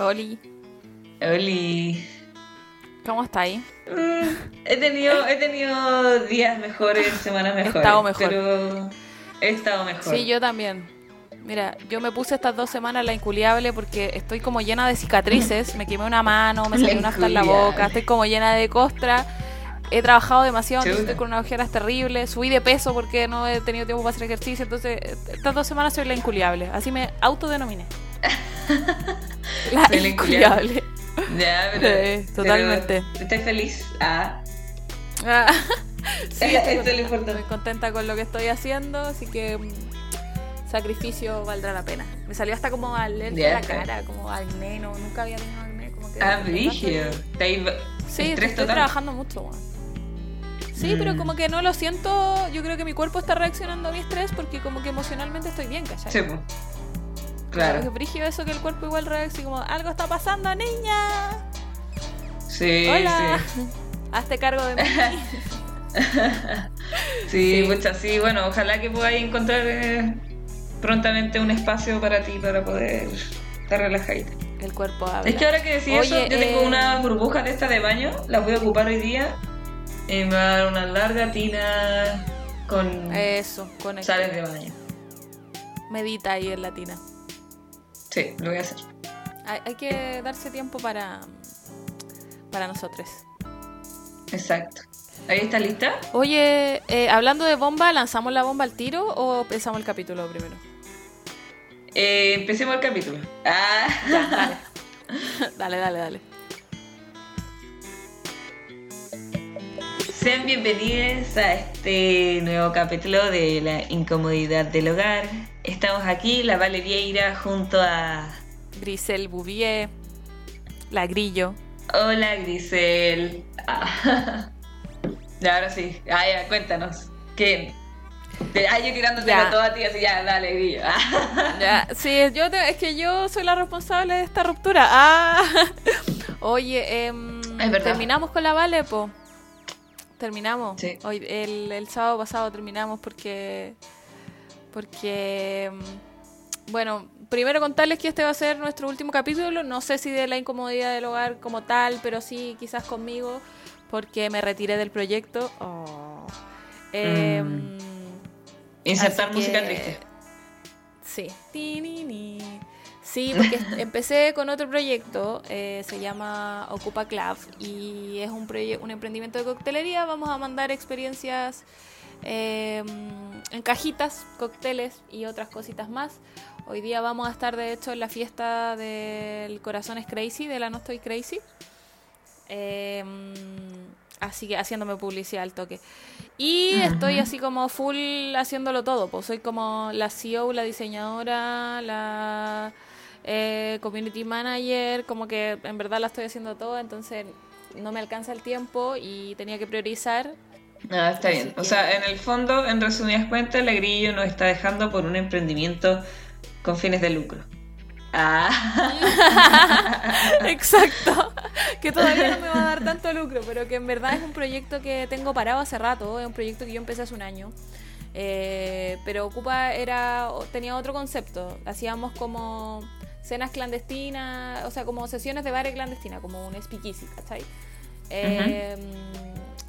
Oli, Oli. ¿cómo está ahí? Mm, he tenido, he tenido días mejores, semanas mejores. estado mejor. Pero he estado mejor. Sí, yo también. Mira, yo me puse estas dos semanas la inculiable porque estoy como llena de cicatrices. Me quemé una mano, me salió una hasta en la boca, estoy como llena de costra. He trabajado demasiado, entonces estoy con unas ojeras terribles. Subí de peso porque no he tenido tiempo para hacer ejercicio. Entonces, estas dos semanas soy la inculiable. Así me autodenominé. la Soy la inculiable. Ya, pero, Sí, totalmente. pero ¿Estás feliz? Ah. Ah, sí, estoy Esto lo contenta, estoy contenta con lo que estoy haciendo, así que mm, sacrificio valdrá la pena. Me salió hasta como alergia Ya, a la cara, como acné, no, nunca había tenido acné. Como que Ah, brígido. estoy- Sí, estoy total. trabajando mucho. Sí, pero Mm. como que no lo siento, yo creo que mi cuerpo está reaccionando a mi estrés porque como que emocionalmente estoy bien, ¿cachai? Sí, pues. Que Claro. brígido eso que el cuerpo igual reacciona como, algo está pasando, niña. Sí, Hola. sí. Hazte cargo de mí. Sí, Sí. muchas sí. Bueno, ojalá que podáis encontrar eh, prontamente un espacio para ti para poder estar relajadita. el cuerpo habla. Es que ahora que decís eso, yo tengo eh, unas burbujas de estas de baño, las voy a ocupar hoy día. Y me va a dar una larga tina con Eso, con sales de baño. Medita ahí en latina. Sí, lo voy a hacer. Hay, hay que darse tiempo para, para nosotros. Exacto. ¿Ahí está lista? Oye, eh, hablando de bomba, ¿lanzamos la bomba al tiro o empezamos el capítulo primero? Eh, empecemos el capítulo. Ah. Ya, dale. dale, dale, dale. Sean bienvenidos a este nuevo capítulo de la incomodidad del hogar. Estamos aquí, la Vale Vieira, junto a... Grisel Bouvier, la Grillo. Hola Grisel. Ah. Ahora sí. Ah, ya, cuéntanos. ¿Qué? Ah, yo tirándote a ti, así ya, dale, Grillo. Ah. Ya, sí, yo te- es que yo soy la responsable de esta ruptura. Ah. Oye, verdad. terminamos con la Vale, po. Terminamos. Sí. Hoy, el, el sábado pasado terminamos porque. Porque. em, Bueno, primero contarles que este va a ser nuestro último capítulo. No sé si de la incomodidad del hogar como tal, pero sí quizás conmigo, porque me retiré del proyecto. Oh. Em, Insertar música que- triste. Sí. Sí, porque empecé con otro proyecto, eh, se llama Ocupa Club y es un, un emprendimiento de coctelería. Vamos a mandar experiencias eh, en cajitas, cócteles y otras cositas más. Hoy día vamos a estar, de hecho, en la fiesta del Corazón es Crazy, de la No Estoy Crazy. Eh, así que haciéndome publicidad al toque. Y estoy así como full haciéndolo todo. Pues soy como la CEO, la diseñadora, la eh, community manager, como que en verdad la estoy haciendo todo, entonces no me alcanza el tiempo y tenía que priorizar. Ah, está Así bien. O sea, en el fondo, en resumidas cuentas, la Grillo nos está dejando por un emprendimiento con fines de lucro. Ah. Exacto. que todavía no me va a dar tanto lucro, pero que en verdad es un proyecto que tengo parado hace rato, es un proyecto que yo empecé hace un año. Eh, pero Ocupa era tenía otro concepto. Hacíamos como cenas clandestinas, o sea, como sesiones de bares clandestinas, como un speakeasy, ¿cachai? Eh,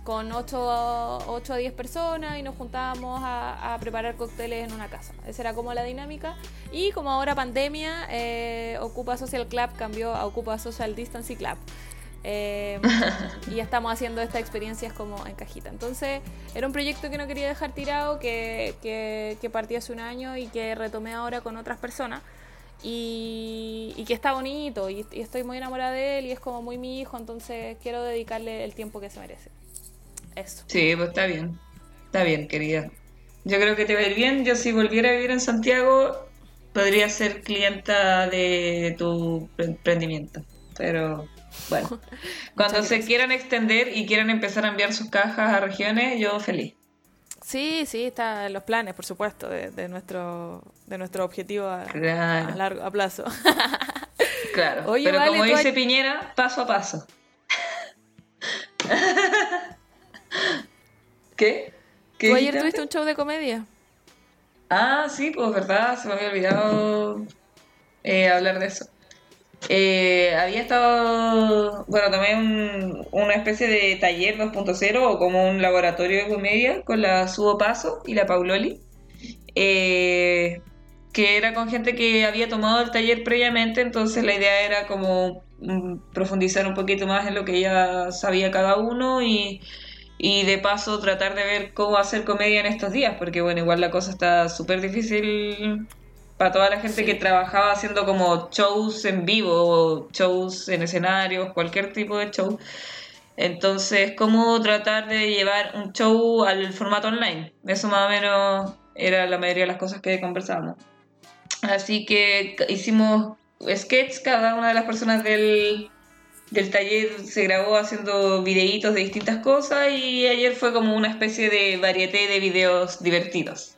Con 8, a 10 personas y nos juntábamos a, a preparar cócteles en una casa. Esa era como la dinámica. Y como ahora pandemia, eh, Ocupa Social Club cambió a Ocupa Social Distance Club. Eh, y estamos haciendo estas experiencias como en cajita. Entonces, era un proyecto que no quería dejar tirado, que, que, que partí hace un año y que retomé ahora con otras personas. Y, y que está bonito y, y estoy muy enamorada de él y es como muy mi hijo, entonces quiero dedicarle el tiempo que se merece. Eso. Sí, pues está bien. Está bien, querida. Yo creo que te va a ir bien. Yo si volviera a vivir en Santiago, podría ser clienta de tu emprendimiento. Pero bueno, cuando se quieran extender y quieran empezar a enviar sus cajas a regiones, yo feliz. Sí, sí, está en los planes, por supuesto, de, de nuestro, de nuestro objetivo a, largo a plazo. claro. Oye, Pero vale, como dice hay- Piñera, paso a paso. ¿Qué? ¿Qué ¿Tú ayer tuviste un show de comedia? Ah, sí, pues verdad, se me había olvidado eh, hablar de eso. Eh, había estado, bueno, también un- una especie de taller 2.0 o como un laboratorio de comedia con la Subo Paso y la Pauloli, eh, que era con gente que había tomado el taller previamente, entonces la idea era como mm, profundizar un poquito más en lo que ya sabía cada uno y, y de paso tratar de ver cómo hacer comedia en estos días, porque bueno, igual la cosa está súper difícil para toda la gente Sí. que trabajaba haciendo como shows en vivo, o shows en escenarios, cualquier tipo de show. Entonces, ¿cómo tratar de llevar un show al formato online? Eso más o menos era la mayoría de las cosas que conversábamos. Así que hicimos sketches, cada una de las personas del, del taller se grabó haciendo videitos de distintas cosas y ayer fue como una especie de varieté de videos divertidos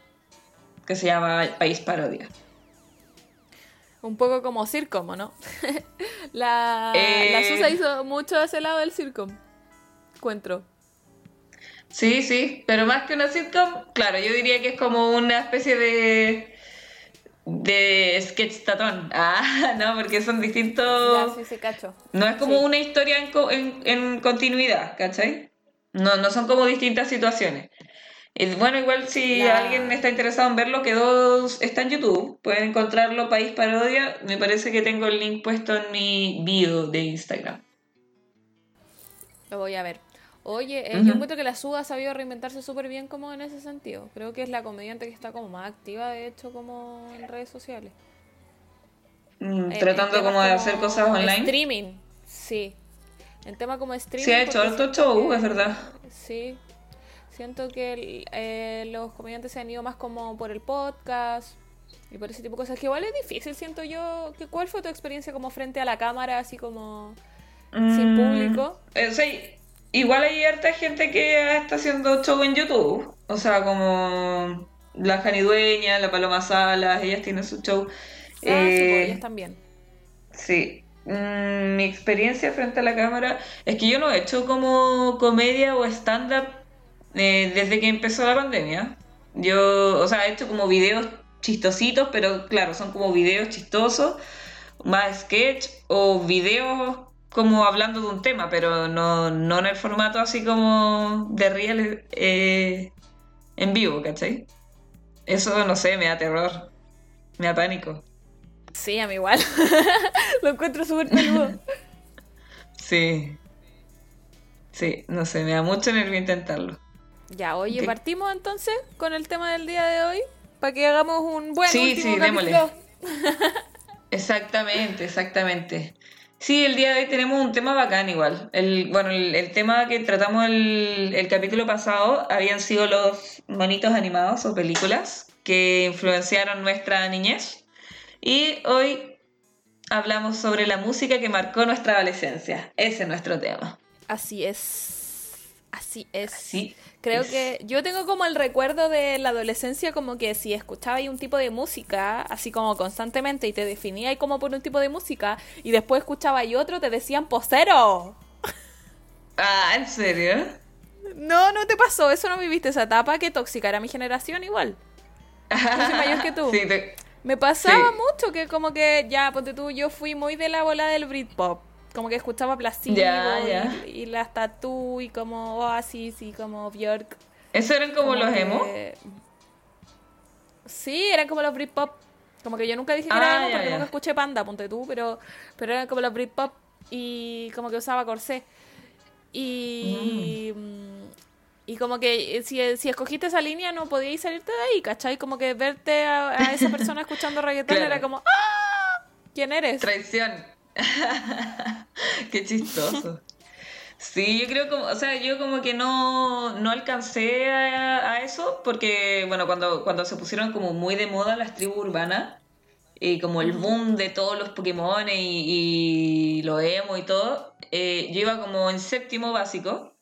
que se llama País Parodia. Un poco como Circom, ¿no? la, Eh. la Susa hizo mucho de ese lado del Circom. Encuentro. Sí, sí, pero más que una sitcom, claro, yo diría que es como una especie de de sketch tatón. Ah, no, porque son Ya, distintos. sí, sí, cacho. No es como Sí. una historia en, co- en, en continuidad, ¿cachai? No, no son como distintas situaciones. Y bueno, igual si alguien está interesado en verlo, quedó, está en YouTube. Pueden encontrarlo, País Parodia. Me parece que tengo el link puesto en mi bio de Instagram. Lo voy a ver. Oye, eh, yo encuentro que la Suga ha sabido reinventarse súper bien como en ese sentido. Creo que es la comediante que está como más activa, de hecho, como en redes sociales. Mm, Eh, tratando como de hacer cosas online. Streaming, sí. En tema como streaming. Sí, ha hecho harto show, es verdad. Sí. Siento que el- eh, los comediantes se han ido más como por el podcast y por ese tipo de cosas. Que igual es difícil, siento yo. Que, ¿Cuál fue tu experiencia como frente a la cámara, así como sin Mm, público? eh, sea, igual hay harta gente que está haciendo show en YouTube. O sea, como la Jani Dueña, la Paloma Salas, ellas tienen su show. Ah, sí, Eh, pues ellas también. Sí. Mm, mi experiencia frente a la cámara es que yo no he hecho como comedia o stand-up eh, desde que empezó la pandemia. Yo, o sea, he hecho como videos chistositos, pero claro, son como videos chistosos, más sketch o videos como hablando de un tema, pero no, no en el formato así como de real eh, en vivo, ¿cachai? Eso, no sé, me da terror, me da pánico. Sí, a mí igual. Lo encuentro súper peludo. Sí. Sí, no sé, me da mucho nervio intentarlo. Ya, oye, partimos entonces con el tema del día de hoy. Para que hagamos un buen Sí, último sí. Exactamente, exactamente. Sí, el día de hoy tenemos un tema bacán igual. El, bueno, el, tema que tratamos el, el capítulo pasado habían sido los monitos animados o películas que influenciaron nuestra niñez. Y hoy hablamos sobre la música que marcó nuestra adolescencia. Ese es nuestro tema. Así es. Así es. Sí. Creo es. que yo tengo como el recuerdo de la adolescencia como que si escuchaba un tipo de música, así como constantemente, y te definía ahí como por un tipo de música, y después escuchaba ahí otro, te decían posero. Ah, ¿en serio? No, no te pasó, eso no viviste esa etapa, que tóxica era mi generación igual. Yo soy mayor que tú. Sí, te- Me pasaba Sí. mucho que como que ya, ponte tú, yo fui muy de la bola del Britpop. Como que escuchaba Placebo Ya, y, ya. y las y como Oasis y como Björk. ¿Eso eran como, los que- emo? Sí, eran como los Britpop. Como que yo nunca dije que Ah, era emo ya, porque nunca escuché Panda, ponte tú, pero, pero eran como los Britpop y como que usaba corsé. Y, mm, y como que si, si escogiste esa línea no podíais salirte de ahí, ¿cachai? Como que verte a, a esa persona escuchando reggaetón Claro. era como ¡Ah! ¿Quién eres? Traición. Qué chistoso. Sí, yo creo como, o sea, yo como que no, no alcancé a, a eso porque, bueno, cuando, cuando se pusieron como muy de moda las tribus urbanas y como el boom de todos los Pokémon y, y lo emo y todo, eh, yo iba como en séptimo básico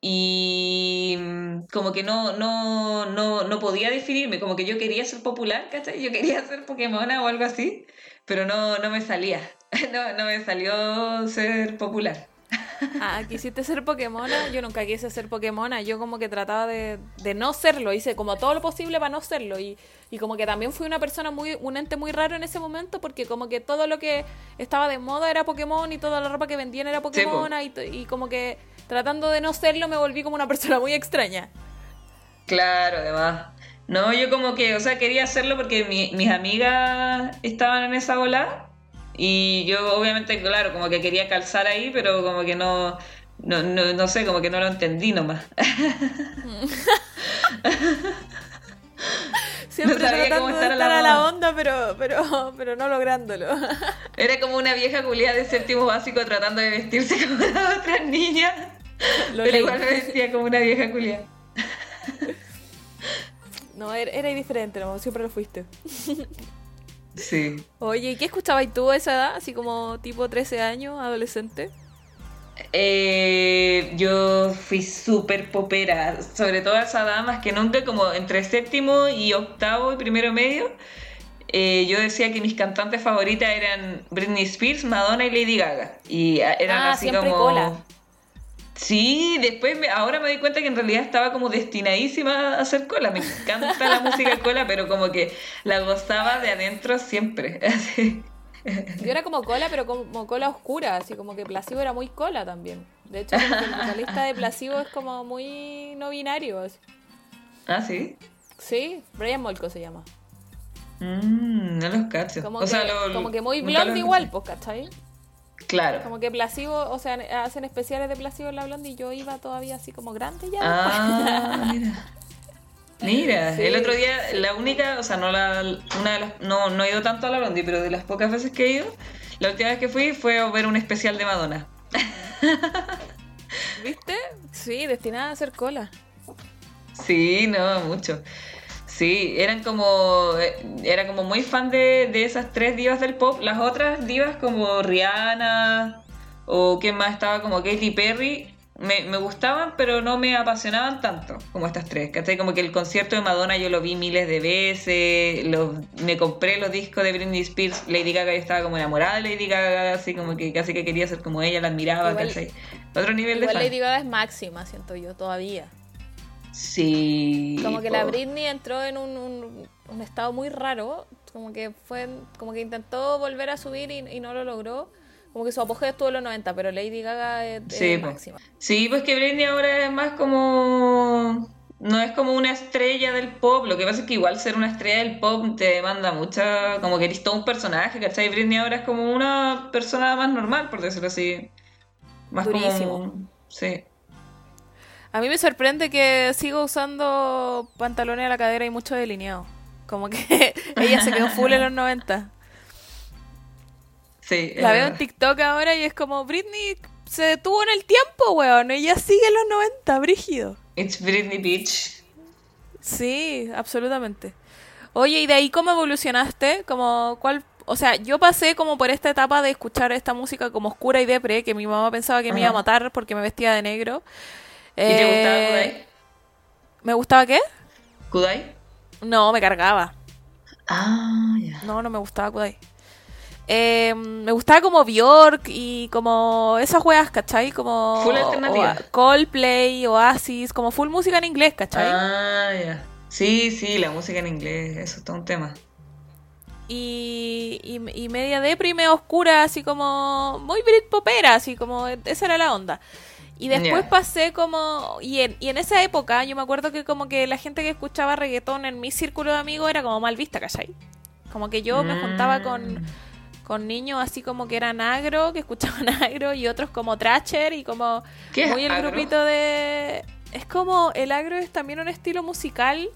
y mm, como que no, no, no, no podía definirme, como que yo quería ser popular, ¿cachai? Yo quería ser Pokémona o algo así, pero no, no me salía, no, no me salió ser popular. Ah, quisiste ser Pokémona. Yo nunca quise ser Pokémona. Yo como que trataba de, de no serlo. Hice como todo lo posible para no serlo. Y, y como que también fui una persona muy, un ente muy raro en ese momento. Porque como que todo lo que estaba de moda era Pokémon y toda la ropa que vendían era Pokémona. y, y como que tratando de no serlo me volví como una persona muy extraña. Claro, además. No, yo como que, o sea, quería hacerlo porque mi- mis amigas estaban en esa ola y yo obviamente, claro, como que quería calzar ahí, pero como que no, no, no, no sé, como que no lo entendí nomás. Siempre No sabía cómo de estar estar a la a la onda, pero, pero, pero no lográndolo. Era como una vieja culiada de séptimo básico tratando de vestirse como las otras niñas, Lo pero leí. igual me vestía como una vieja culiada. No, era, era diferente, no, siempre lo fuiste. Sí. Oye, ¿y qué escuchabas tú a esa edad? Así como tipo 13 años, adolescente. Eh, yo fui súper popera, sobre todo a esa edad, más que nunca, como entre séptimo y octavo y primero medio. eh, yo decía que mis cantantes favoritas eran Britney Spears, Madonna y Lady Gaga. Y ah, eran Ah, así siempre como. cola. Sí, después me- ahora me doy cuenta que en realidad estaba como destinadísima a hacer cola. Me encanta la música cola, pero como que la gozaba de adentro siempre. Así. Yo era como cola, pero como cola oscura, así como que Placebo era muy cola también. De hecho, el vocalista de Placebo es como muy no binario. así. Ah, sí. Sí, Brian Molko se llama. Mm, no los cacho. Como, o que, sea, lo- como que muy blonde igual, pues, ¿cachai? Claro. Como que Placebo, o sea, hacen especiales de Placebo en la blonde y yo iba todavía así como grande ya. Ah, mira. Mira, Sí. el otro día, la única, o sea, no la, una de las, no, no he ido tanto a la Blondie, pero de las pocas veces que he ido, la última vez que fui fue a ver un especial de Madonna. ¿Viste? Sí, destinada a hacer cola. Sí, no, mucho. Sí, eran como, eh, era como muy fan de, de esas tres divas del pop. Las otras divas como Rihanna o quién más estaba como Katy Perry, me, me gustaban, pero no me apasionaban tanto como estas tres. ¿cachai? Como que el concierto de Madonna yo lo vi miles de veces, lo- me compré los discos de Britney Spears, Lady Gaga, yo estaba como enamorada de Lady Gaga, así como que casi que quería ser como ella, la admiraba, Igual- ¿cachai? Otro nivel Igual de fan. Lady Gaga es máxima, siento yo, todavía. Sí. Como que la. Britney entró en un, un- un estado muy raro, como que fue, como que intentó volver a subir y, y no lo logró. Como que su apogeo estuvo en los 90, pero Lady Gaga es, es Sí, po. máxima. Sí, pues que Britney ahora es más como... No es como una estrella del pop, lo que pasa es que igual ser una estrella del pop te demanda mucha... Como que eres todo un personaje, ¿cachai? Britney ahora es como una persona más normal, por decirlo así. Más Durísimo. como... Sí. A mí me sorprende que sigo usando pantalones a la cadera y mucho delineado. Como que ella se quedó full en los 90. Sí. La veo en verdad. TikTok ahora y es como Britney se detuvo en el tiempo, weón. Ella sigue en los 90, brígido. It's Britney Beach. Sí, absolutamente. Oye, ¿y de ahí cómo evolucionaste? Como, ¿cuál? O sea, yo pasé como por esta etapa de escuchar esta música como oscura y depre, que mi mamá pensaba que me iba a matar porque me vestía de negro. ¿Y te gustaba Eh, Kudai? ¿Me gustaba qué? ¿Kudai? No, me cargaba. Ah, ya. No, no me gustaba Kudai. Eh, me gustaba como Bjork y como esas weas, ¿cachai? Como Full alternativa. Coldplay, Oasis, como full música en inglés, ¿cachai? Ah, ya. Sí, sí, la música en inglés, eso es todo un tema. Y, y, y media deprime, oscura, así como muy Britpopera, así como esa era la onda. Y después pasé como, y en, y en esa época yo me acuerdo que como que la gente que escuchaba reggaetón en mi círculo de amigos era como mal vista, ¿cachai? Como que yo me juntaba con, Mm. con niños así como que eran agro, que escuchaban agro, y otros como Thrasher, y como ¿Qué muy el agro? grupito de... Es como, el agro es también un estilo musical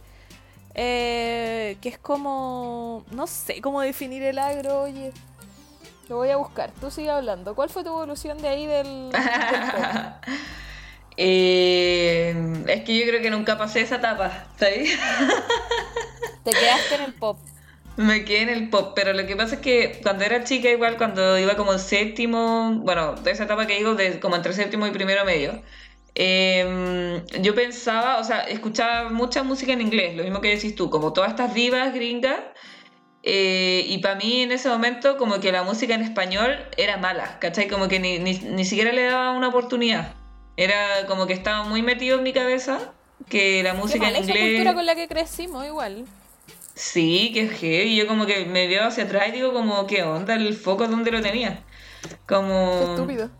eh, que es como... No sé cómo definir el agro, oye. Lo voy a buscar. Tú sigue hablando. ¿Cuál fue tu evolución de ahí del... Eh, es que yo creo que nunca pasé esa etapa, ¿sabes? Te quedaste en el pop. Me quedé en el pop, pero lo que pasa es que cuando era chica, igual cuando iba como en séptimo, bueno, de esa etapa que digo, de como entre séptimo y primero medio, eh, yo pensaba, o sea, escuchaba mucha música en inglés, lo mismo que decís tú, como todas estas divas gringas, eh, y para mí en ese momento como que la música en español era mala, ¿cachai? Como que ni, ni, ni siquiera le daba una oportunidad. Era como que estaba muy metido en mi cabeza que la música Qué en mala esa inglés... cultura con la que crecimos igual. Sí, que heavy. Yo como que me veo hacia atrás y digo como, ¿qué onda? El foco donde lo tenía. Como... Qué estúpido.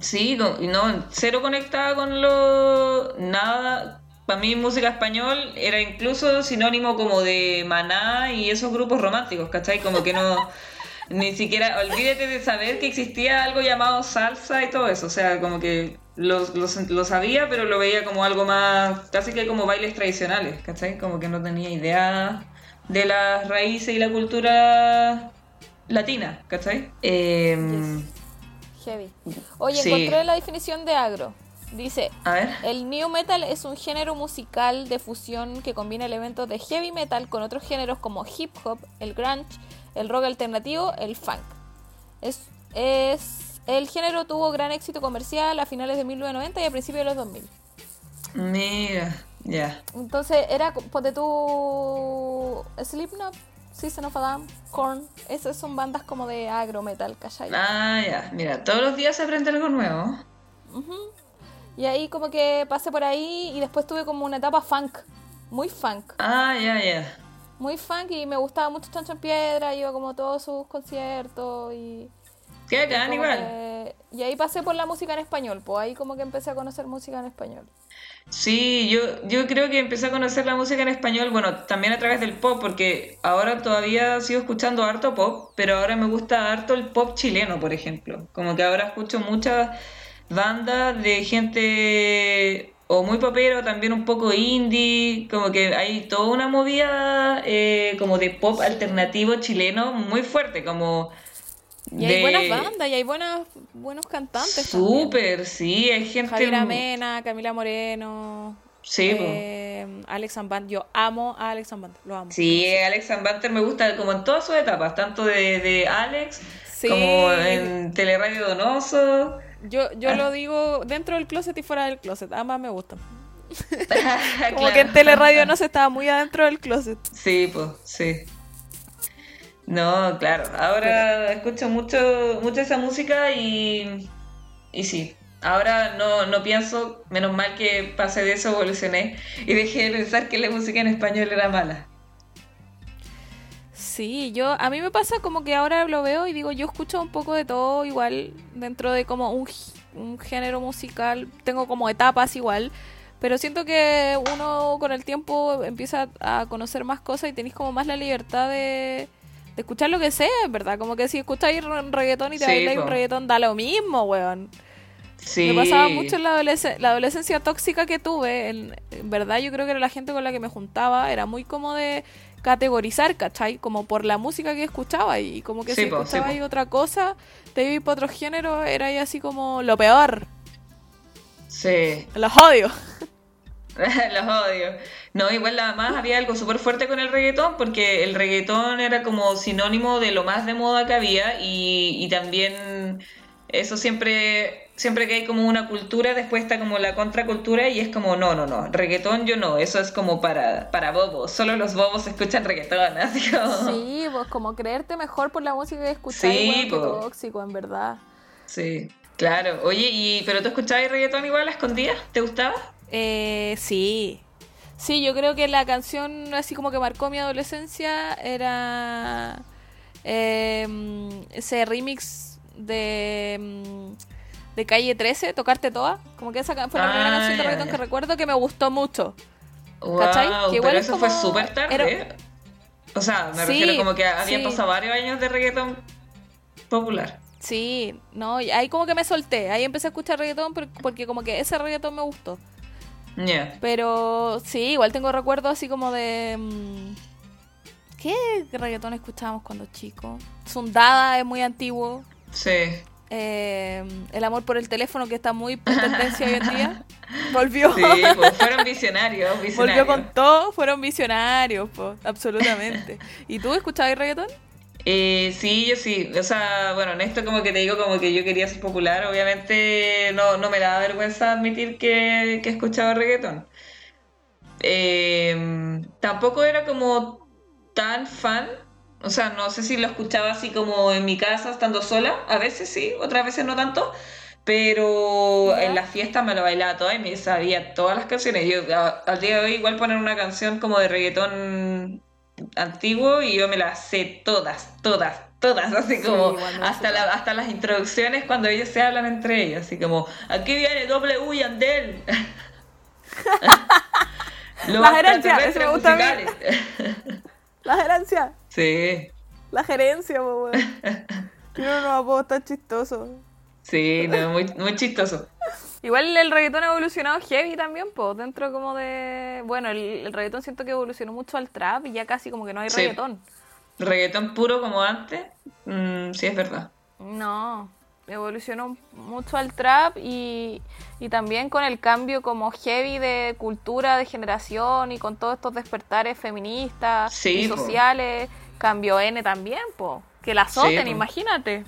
Sí, no, cero conectada con lo... Nada. Para mí música español era incluso sinónimo como de Maná y esos grupos románticos, ¿cachai? Como que no... Ni siquiera, olvídate de saber que existía algo llamado salsa y todo eso. O sea, como que lo, lo, lo sabía, pero lo veía como algo más, casi que como bailes tradicionales, ¿cachai? Como que no tenía idea de las raíces y la cultura latina, ¿cachai? Em, Heavy. Oye, Sí. encontré la definición de agro. Dice, a ver. el new metal es un género musical de fusión que combina elementos de heavy metal con otros géneros como hip hop, el grunge, el rock alternativo, el funk. Es, es, el género tuvo gran éxito comercial a finales de 1990 y a principios de los 2000. Mira, ya. Entonces era, ponte tú, Slipknot, System of a Down, Korn, esas son bandas como de agro metal, ¿cachai? Ah, ya. Mira, todos los días se aprende algo nuevo. Ujú. Y ahí como que pasé por ahí y después tuve como una etapa funk, muy funk, Ah, ya, ya. muy funk y me gustaba mucho Chancho en Piedra, iba como a todos sus conciertos y... Qué igual. que- Y ahí pasé por la música en español, pues ahí como que empecé a conocer música en español. Sí, yo, yo creo que empecé a conocer la música en español, bueno, también a través del pop, porque ahora todavía sigo escuchando harto pop, pero ahora me gusta harto el pop chileno, por ejemplo. Como que ahora escucho muchas bandas de gente o muy popero, también un poco indie, como que hay toda una movida eh, como de pop alternativo chileno muy fuerte, como... Y hay de- buenas bandas y hay buenas, buenos cantantes. Súper, sí, hay gente... Javier Mena, Camila Moreno, Sí, eh, Alex Amband. Yo amo a Alex Amband, lo amo. Sí, Alex and Banter me gusta como en todas sus etapas, tanto de, de Alex Sí. como en Teleradio Donoso. Yo, yo lo digo dentro del closet y fuera del closet, ambas me gustan. Como Claro. que en Teleradio no se estaba muy adentro del closet. Sí, pues, sí. No, claro. Ahora escucho mucho, mucho esa música y, y sí. Ahora no, no pienso, menos mal que pasé de eso, evolucioné y dejé de pensar que la música en español era mala. Sí, yo a mí me pasa como que ahora lo veo y digo, yo escucho un poco de todo igual dentro de como un, un género musical, tengo como etapas igual, pero siento que uno con el tiempo empieza a conocer más cosas y tenéis como más la libertad de, de escuchar lo que sea, verdad, como que si escucháis re- reggaetón y te Sí, bailáis un reggaetón da lo mismo, weón. Sí. Me pasaba mucho en la, adolesc- la adolescencia tóxica que tuve. En, en verdad, yo creo que era la gente con la que me juntaba. Era muy como de categorizar, ¿cachai? Como por la música que escuchaba. Y como que Sí, si po, sí, escuchaba po. otra cosa, te iba por otro género, era ahí así como lo peor. Sí. Los odio. Los odio. No, igual además había algo súper fuerte con el reggaetón, porque el reggaetón era como sinónimo de lo más de moda que había y, y también eso siempre, siempre que hay como una cultura, después está como la contracultura y es como, no, no, no, reggaetón yo no, eso es como para, para bobos, solo los bobos escuchan reggaetón, así como... Sí, pues como creerte mejor por la música que escucháis, Sí, po. tóxico, en verdad. Sí, claro. Oye, y ¿pero tú escuchabas reggaetón igual a escondidas? ¿Te gustaba? Eh, sí. Sí, yo creo que la canción así como que marcó mi adolescencia era eh, ese remix de, mm, de Calle 13, Tocarte Toda. Como que esa fue la Ah, primera canción de reggaetón que recuerdo que me gustó mucho. Wow, ¿Cachai? Que igual pero es eso fue súper tarde. era- O sea, me Sí, refiero como que habían sí. pasado varios años de reggaetón popular. Sí, no, y ahí como que me solté. Ahí empecé a escuchar reggaetón por- porque como que ese reggaetón me gustó. Pero sí, igual tengo recuerdos así como de... mm, ¿Qué reggaetón escuchábamos cuando chicos? Sundada es muy antiguo. Sí. Eh, el amor por el teléfono que está muy en tendencia hoy en día. Volvió. Sí, pues fueron visionarios, Volvió visionarios. con todo, fueron visionarios, po, absolutamente. ¿Y tú escuchabas reggaetón? Eh, sí, yo sí. O sea, bueno, en esto como que te digo como que yo quería ser popular. Obviamente no, no me da vergüenza admitir que, que escuchaba reggaetón. Eh, tampoco era como tan fan, O sea, no sé si lo escuchaba así como en mi casa, estando sola. A veces sí, otras veces no tanto. Pero ¿Ya? en las fiestas me lo bailaba toda y me sabía todas las canciones. Yo a- al día de hoy igual poner una canción como de reggaetón antiguo y yo me las sé todas, todas, todas. Así Sí, como me hasta, suena. la- hasta las introducciones cuando ellos se hablan entre ellos. Así como, aquí viene W y Andel. Los La gerencia, eso me gusta a mí. La gerencia. Sí. La gerencia, po, weón. Tiene unos apodos tan chistosos. Sí, no, muy, muy chistoso. Igual el reggaetón ha evolucionado heavy también, pues, dentro como de... Bueno, el, el reggaetón siento que evolucionó mucho al trap y ya casi como que no hay Sí. reggaetón. Reggaetón puro como antes, mm, sí es verdad. No, evolucionó mucho al trap y, y también con el cambio como heavy de cultura, de generación y con todos estos despertares feministas Sí, y po. sociales, cambió N también, po. Que la azoten, po. imagínate.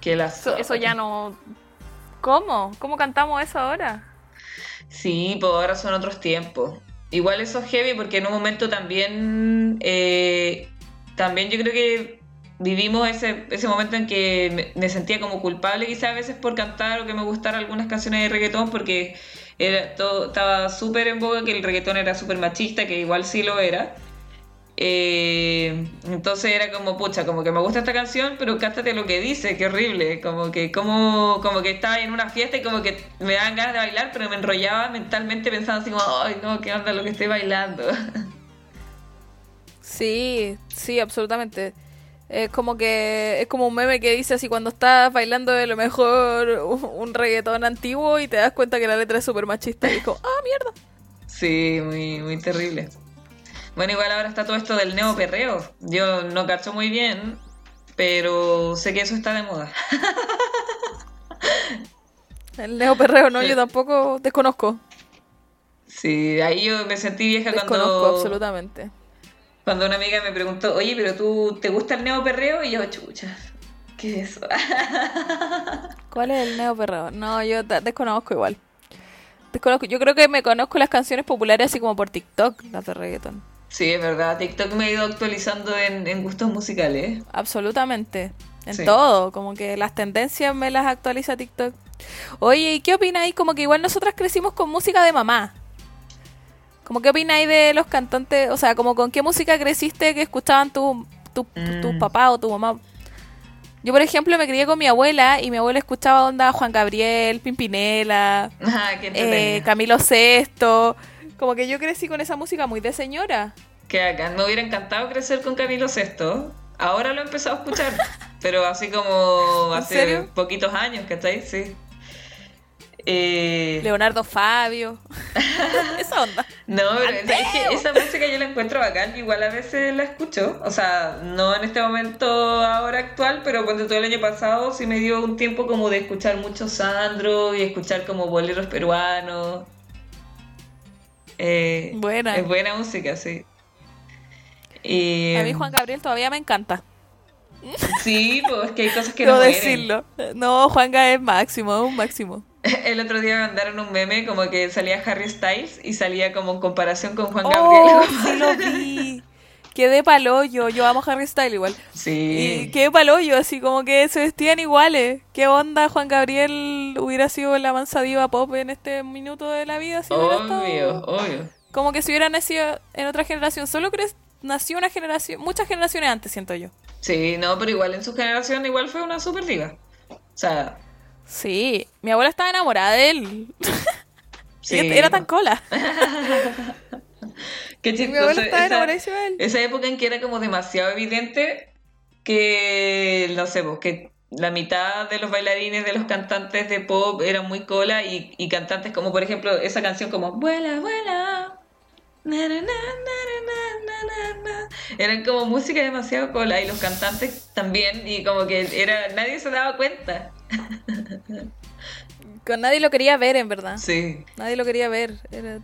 Que las Eso, eso ya no... ¿Cómo? ¿Cómo cantamos eso ahora? Sí, pues ahora son otros tiempos. Igual eso es heavy porque en un momento también, eh, también yo creo que vivimos ese, ese momento en que me, sentía como culpable quizás a veces por cantar o que me gustaran algunas canciones de reggaetón porque estaba súper en boga que el reggaetón era súper machista, que igual sí lo era. Eh, entonces era como, pucha, como que me gusta esta canción, pero cántate lo que dice, qué horrible. Como que, como, como que estaba en una fiesta y como que me daban ganas de bailar, pero me enrollaba mentalmente pensando así como, ay, no, qué onda lo que estoy bailando. Sí, sí, absolutamente. Es como que es como un meme que dice así cuando estás bailando de lo mejor un, reggaetón antiguo y te das cuenta que la letra es súper machista y como, ah, mierda. Sí, muy, muy terrible. Bueno, igual ahora está todo esto del neoperreo. Yo no cacho muy bien, pero sé que eso está de moda. El neoperreo, no, Sí. yo tampoco desconozco. Sí, ahí yo me sentí vieja Desconozco cuando, absolutamente. Cuando una amiga me preguntó, oye, pero tú, ¿te gusta el neoperreo? Y yo, chucha, ¿qué es eso? ¿Cuál es el neoperreo? No, yo desconozco igual. Desconozco. Yo creo que me conozco las canciones populares así como por TikTok, las de reggaetón. Sí, es verdad, TikTok me ha ido actualizando en, en gustos musicales. Absolutamente. En Sí. todo, como que las tendencias me las actualiza TikTok. Oye, ¿y qué opináis? Como que igual nosotras crecimos con música de mamá. Como qué opináis de los cantantes, o sea, como con qué música creciste que escuchaban tu, tu, Mm. tus papás o tu mamá. Yo, por ejemplo, me crié con mi abuela y mi abuela escuchaba onda Juan Gabriel, Pimpinela, Ah, eh. Camilo Sesto. Como que yo crecí con esa música muy de señora. Que acá me hubiera encantado crecer con Camilo Sesto. Ahora lo he empezado a escuchar, pero así como ¿En hace poquitos años, ¿cachai? Sí. Eh, Leonardo Fabio. esa onda. No, pero es que esa música yo la encuentro bacán, igual a veces la escucho, o sea, no en este momento ahora actual, pero cuando todo el año pasado sí me dio un tiempo como de escuchar mucho Sandro y escuchar como boleros peruanos. Eh, Buena. Es buena música, sí. A mí Juan Gabriel todavía me encanta. Sí, pues es que hay cosas que no mueren. decirlo. No, Juan Gabriel es máximo, es un máximo. El otro día me mandaron un meme como que salía Harry Styles y salía como en comparación con Juan Oh, Gabriel. sí lo vi. Quedé paloyo. Yo amo Harry Styles igual. Sí. Y quedé paloyo, así como que se vestían iguales. ¿Qué onda Juan Gabriel hubiera sido la mansa diva pop en este minuto de la vida? Si Obvio, obvio. Como que si hubiera nacido en otra generación. Solo que nació una generación, muchas generaciones antes, siento yo. Sí, no, pero igual en su generación igual fue una super diva. O sea, Sí, mi abuela estaba enamorada de él. sí. Era tan cola. Qué Mi chistoso. abuela estaba enamoradísima de él. esa época en que era como demasiado evidente que, no sé, pues, que la mitad de los bailarines, de los cantantes de pop eran muy cola y, y cantantes como, por ejemplo, esa canción como Vuela, vuela. na, na, na. Eran como música demasiado cola y los cantantes también y como que era nadie se daba cuenta. Con nadie lo quería ver, en verdad. Sí. Nadie lo quería ver. Era-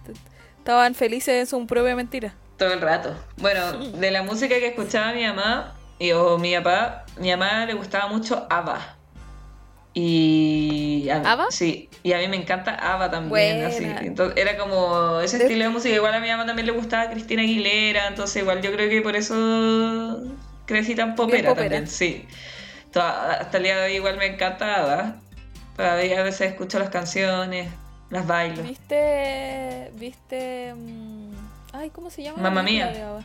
estaban felices en su propia mentira. Todo el rato. Bueno, de la música que escuchaba mi mamá y, o mi papá, mi mamá le gustaba mucho ABBA. Y a, ¿ABBA? Sí, y a mí me encanta ABBA también. Así. Entonces, era como ese De- estilo de música. Igual a mi mamá también le gustaba Cristina Aguilera, entonces igual yo creo que por eso crecí tan popera, popera. también, sí. Toda- hasta el día de hoy igual me encanta Ava. Todavía a veces escucho las canciones, las bailo. ¿Viste. ¿Viste. mm, Ay, ¿cómo se llama? la película Mía.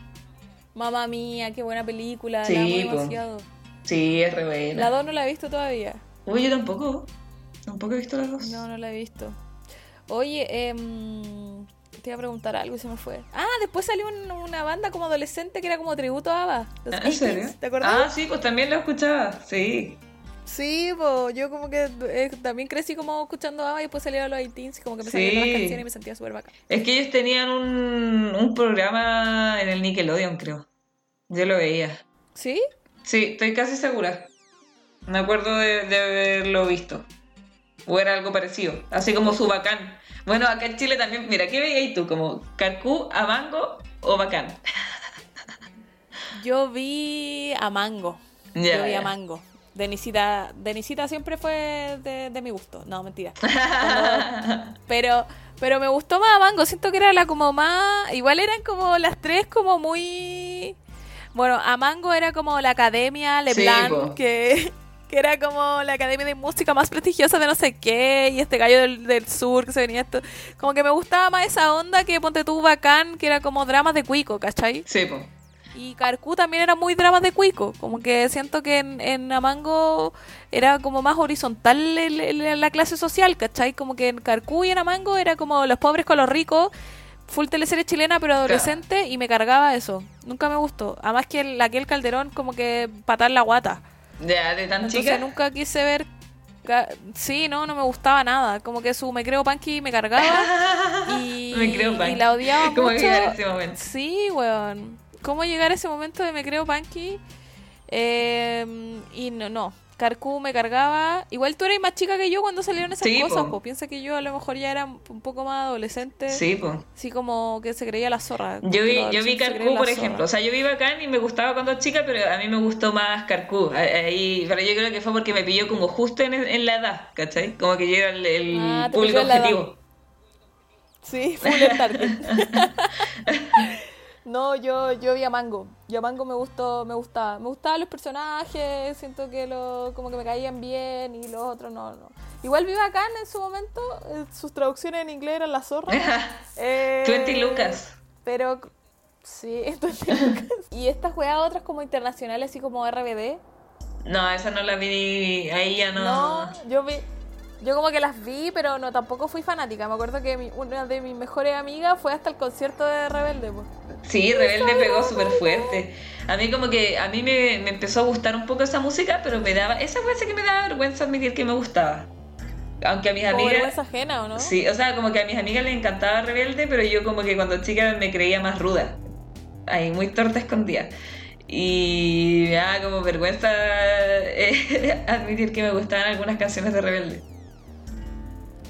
Mamma mía, qué buena película. Sí, la amo demasiado. Sí, es re buena. La 2 no la he visto todavía. Uy, yo tampoco. Tampoco he visto las dos. No, no la he visto. Oye, em, te iba a preguntar algo y se me fue. Ah, después salió un- una banda como adolescente que era como tributo a ABBA. Los ¿En 80s, serio? ¿Te acordás? Ah, sí, pues también lo escuchaba. Sí. Sí, pues yo como que eh, también crecí como escuchando ABBA y después salieron los 18 y como que me salieron las Sí. canciones y me sentía súper bacán. Es que ellos tenían un, un programa en el Nickelodeon, creo. Yo lo veía. ¿Sí? Sí, estoy casi segura. Me acuerdo de, de haberlo visto. O era algo parecido. Así como su bacán. Bueno, acá en Chile también. Mira, ¿qué veías tú? ¿Como Carcú, Amango o bacán? Yo vi a Mango. Yo vi a Mango. Denisita, Denisita siempre fue de, de mi gusto. No, mentira. Cuando- pero, pero me gustó más a Mango. Siento que era la como más. Igual eran como las tres como muy. Bueno, a Mango era como la academia Leblanc, po. que, que era como la academia de música más prestigiosa de no sé qué, y este gallo del, del sur que se venía esto. Como que me gustaba más esa onda que ponte tú bacán, que era como dramas de cuico, ¿cachai? Sí, pues. Y Carcú también era muy drama de cuico. Como que siento que en, en Amango era como más horizontal el- el- la clase social, ¿cachai? Como que en Carcú y en Amango era como los pobres con los ricos. Full teleserie chilena, pero adolescente, y me cargaba eso. Nunca me gustó. Además que el, aquel Calderón como que patar la guata. Ya, de tan Entonces chica. nunca quise ver... Sí, no, no me gustaba nada. Como que su Me Creo Punky me cargaba. Y, Me creo pan. y la odiaba ¿Cómo mucho. llegar a ese momento? Sí, weón. ¿Cómo llegar a ese momento de me creo punky? Eh, y no, no. Carcú me cargaba. Igual tú eres más chica que yo cuando salieron esas Sí, cosas, po. po. Piensa que yo a lo mejor ya era un poco más adolescente. Sí, pues. Así como que se creía la zorra. Yo vi, yo vi Carcú, por zorra. ejemplo. O sea, yo vi Bacán y me gustaba cuando chica, pero a mí me gustó más Carcú. Ahí, pero yo creo que fue porque me pilló como justo en, en la edad, ¿cachai? Como que yo era el, el Ah, público objetivo. Sí, full target. No, yo, yo vi a Mango. Yo a Mango me gustó, me gustaba. Me gustaban los personajes, siento que lo, como que me caían bien y los otros no, no. Igual vi bacán en su momento, eh, sus traducciones en inglés eran la zorra. Eh, 20 lucas. Pero sí, 20 lucas. Y estas juegas otras como internacionales, así como RBD. No, esa no la vi. Ahí ya no. No, yo vi. Yo como que las vi, pero no tampoco fui fanática. Me acuerdo que mi- una de mis mejores amigas fue hasta el concierto de Rebelde. pues. Sí, Rebelde pegó súper fuerte. A mí como que a mí me, me empezó a gustar un poco esa música, pero me daba, esa fue esa que me daba vergüenza admitir que me gustaba. Aunque a mis Como amigas, vergüenza ajena, ¿o no? sí, o sea, como que a mis amigas les encantaba Rebelde, pero yo como que cuando chica me creía más ruda. Ahí, muy torta escondida. Y me daba como vergüenza eh, admitir que me gustaban algunas canciones de Rebelde.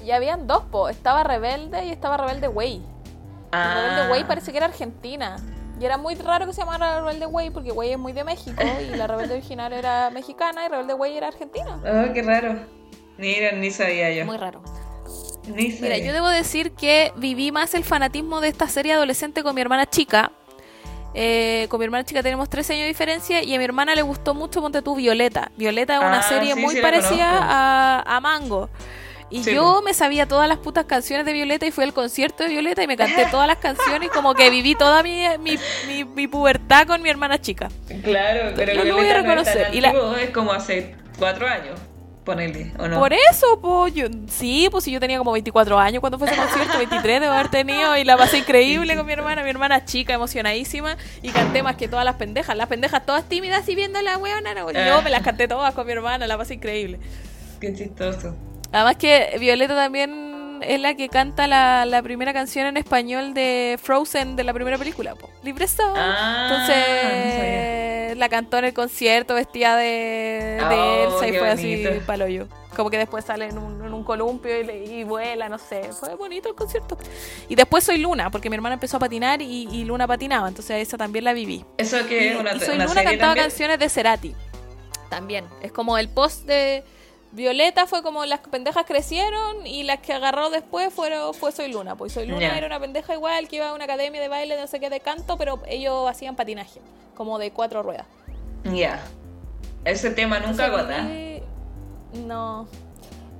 Y habían dos, po. Estaba Rebelde y estaba Rebelde Way. Ah. Rebelde Way parece que era argentina. Y era muy raro que se llamara Rebelde Way porque Way es muy de México y la Rebelde original era mexicana y Rebelde Way era argentina. Oh, qué raro. Mira, ni sabía yo. Muy raro. Ni Mira, yo debo decir que viví más el fanatismo de esta serie adolescente con mi hermana chica. Eh, con mi hermana chica tenemos 13 años de diferencia y a mi hermana le gustó mucho Ponte tú Violeta. Violeta es una Ah, serie sí, muy sí parecida a Mango. Y Sí, yo me sabía todas las putas canciones de Violeta y fui al concierto de Violeta y me canté todas las canciones y como que viví toda mi, mi, mi, mi pubertad con mi hermana chica. Claro, pero Lo- lo voy a Violeta no es reconocer. Y la- es como hace cuatro años, ponele, ¿o no? Por eso, pues, yo, sí, pues si yo tenía como 24 años cuando fue ese concierto, 23 debo haber tenido y la pasé increíble con mi hermana, mi hermana chica, emocionadísima y canté más que todas las pendejas, las pendejas todas tímidas y viendo la weona, no, yo Ah. me las canté todas con mi hermana, la pasé increíble. Qué chistoso. Además que Violeta también es la que canta la, la primera canción en español de Frozen de la primera película, po. Libre. Ah, Entonces la cantó en el concierto vestida de, de Oh, Elsa y fue así bonito. paloyo. Como que después sale en un, en un columpio y, le- y vuela, no sé. Fue bonito el concierto. Y después soy Luna, porque mi hermana empezó a patinar y, y Luna patinaba. Entonces esa también la viví. Eso que es una, y Soy una Luna serie cantaba también. canciones de Cerati. También. Es como el post de Violeta fue como las pendejas crecieron y las que agarró después fueron, fue Soy Luna. Pues Soy Luna era una pendeja igual que iba a una academia de baile de no sé qué de canto, pero ellos hacían patinaje, como de cuatro ruedas. Ya. Ese tema nunca agota. viví- No.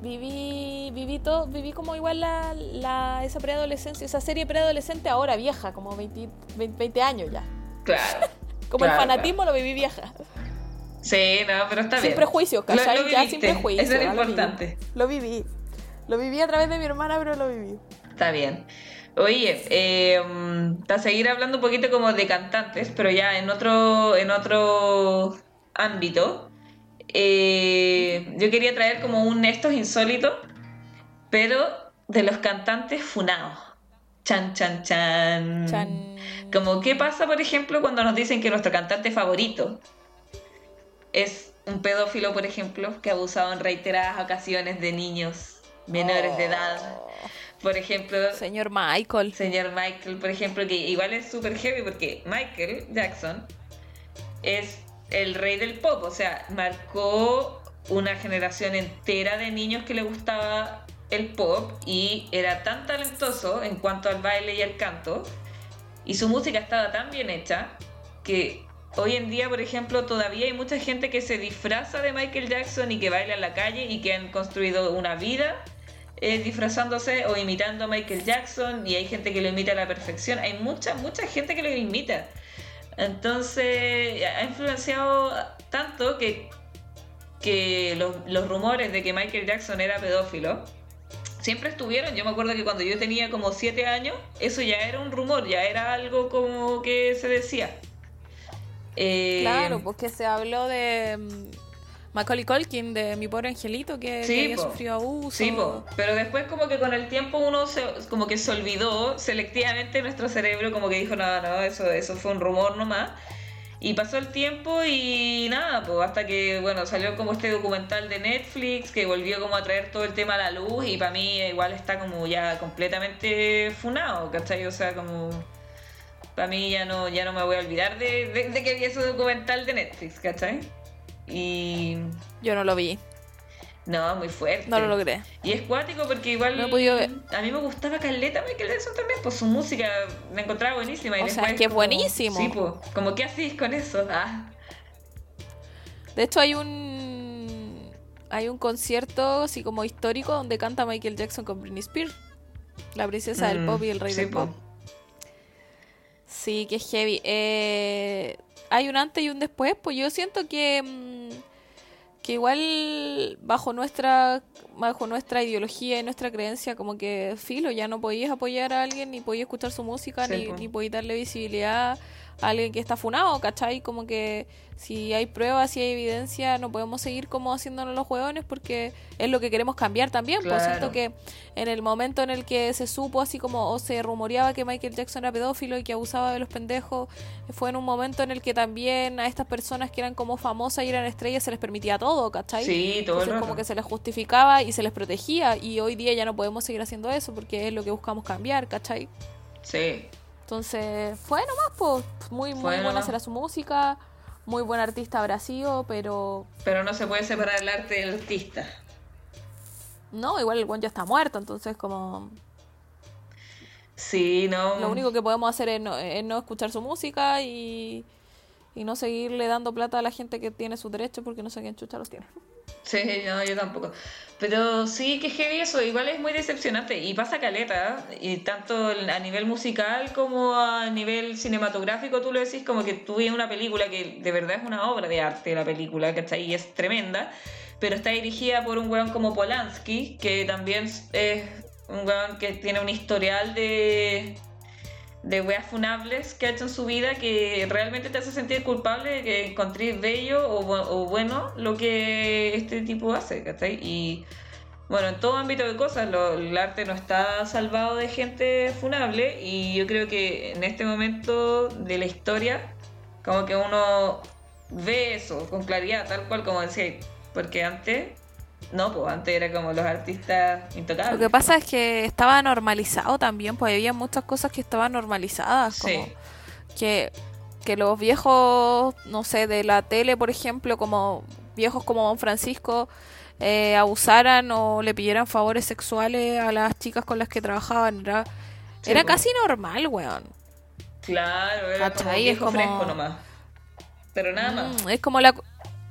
Viví, viví todo, viví como igual la, la, esa preadolescencia, esa serie preadolescente ahora vieja, como 20, 20, 20 años ya. Claro. Como el Claro, fanatismo lo viví vieja. Sí, no, pero está Sin bien. prejuicios, Lo- ¿cachai? lo ya sin prejuicios. Eso era lo viví. importante. Lo viví. Lo viví a través de mi hermana, pero lo viví. Está bien. Oye, eh, mm, para seguir hablando un poquito como de cantantes, pero ya en otro, en otro ámbito, eh, yo quería traer como un estos insólitos, pero de los cantantes funados. Chan, chan, chan. Chan. Como, ¿qué pasa, por ejemplo, cuando nos dicen que nuestro cantante favorito es un pedófilo, por ejemplo, que ha abusado en reiteradas ocasiones de niños menores de edad? Oh, Por ejemplo, Señor Michael. señor Michael, por ejemplo, que igual es súper heavy porque Michael Jackson es el rey del pop, o sea, marcó una generación entera de niños que le gustaba el pop y era tan talentoso en cuanto al baile y al canto y su música estaba tan bien hecha que hoy en día, por ejemplo, todavía hay mucha gente que se disfraza de Michael Jackson y que baila en la calle y que han construido una vida eh, disfrazándose o imitando a Michael Jackson y hay gente que lo imita a la perfección. Hay mucha, mucha gente que lo imita. Entonces ha influenciado tanto que, que los, los rumores de que Michael Jackson era pedófilo siempre estuvieron. Yo me acuerdo que cuando yo tenía como 7 años, eso ya era un rumor, ya era algo como que se decía. Eh, Claro, porque se habló de mm, Macaulay Culkin, de mi pobre angelito, que, que Sí, había po. sufrido abuso. Sí, po. pero después como que con el tiempo uno se, como que se olvidó selectivamente nuestro cerebro, como que dijo, no, no, eso, eso fue un rumor nomás. Y pasó el tiempo y nada, pues hasta que, bueno, salió como este documental de Netflix que volvió como a traer todo el tema a la luz y para mí igual está como ya completamente funado, ¿cachai? O sea, como... Para mí ya no, ya no me voy a olvidar de, de- de que vi ese documental de Netflix, ¿cachai? Y... Yo no lo vi, No, muy fuerte. no lo logré. Y es cuático porque igual No ver. a mí me gustaba Caleta Michael Jackson también, pues su música me encontraba buenísima. Y O sea, que es como- buenísimo. Sí, pues, como ¿qué hacís con eso? Ah, De hecho, hay un hay un concierto así como histórico donde canta Michael Jackson con Britney Spears, la princesa del mm, pop y el rey sí, del po. pop. Sí, que es heavy. Eh, hay un antes y un después, pues yo siento que mm, que igual bajo nuestra bajo nuestra ideología y nuestra creencia como que filo ya no podías apoyar a alguien ni podías escuchar su música Sí, ni, ni podías darle visibilidad alguien que está funado, ¿cachai? Como que si hay pruebas, si hay evidencia, no podemos seguir como haciéndonos los hueones porque es lo que queremos cambiar también. Pues Claro. siento que en el momento en el que se supo así como o se rumoreaba que Michael Jackson era pedófilo y que abusaba de los pendejos, fue en un momento en el que también a estas personas que eran como famosas y eran estrellas se les permitía todo, ¿cachai? Sí, todo el Entonces rato. como que se les justificaba y se les protegía y hoy día ya no podemos seguir haciendo eso porque es lo que buscamos cambiar, ¿cachai? Sí, Entonces fue nomás, pues muy, muy Fue buena nomás. será su música, muy buen artista habrá sido, pero pero no se puede separar el arte del artista. no, igual el buen ya está muerto, entonces como Sí, no. lo único que podemos hacer es no, es no escuchar su música y, y no seguirle dando plata a la gente que tiene sus derechos porque no sé quién chucha los tiene. Sí, no, yo tampoco. Pero sí que heavy eso, igual es muy decepcionante y pasa caleta, y tanto a nivel musical como a nivel cinematográfico, tú lo decís como que tú ves una película que de verdad es una obra de arte la película, ¿cachai? Y es tremenda, pero está dirigida por un weón como Polanski, que también es un weón que tiene un historial de de weas funables que ha hecho en su vida que realmente te hace sentir culpable de que encontréis bello o, o bueno lo que este tipo hace, ¿cachai? Y bueno, en todo ámbito de cosas, el arte no está salvado de gente funable y yo creo que en este momento de la historia, como que uno ve eso con claridad, tal cual como decía, porque antes, no, pues antes era como los artistas intocables. Lo que pasa es que estaba normalizado también, pues había muchas cosas que estaban normalizadas, como Sí. que, que los viejos, no sé, de la tele, por ejemplo, como viejos como Don Francisco, eh, abusaran o le pidieran favores sexuales a las chicas con las que trabajaban. Era, Sí, era casi normal, weón. Claro, era como ¿Cachai? Es como- fresco nomás. pero nada más. Mm, es como la,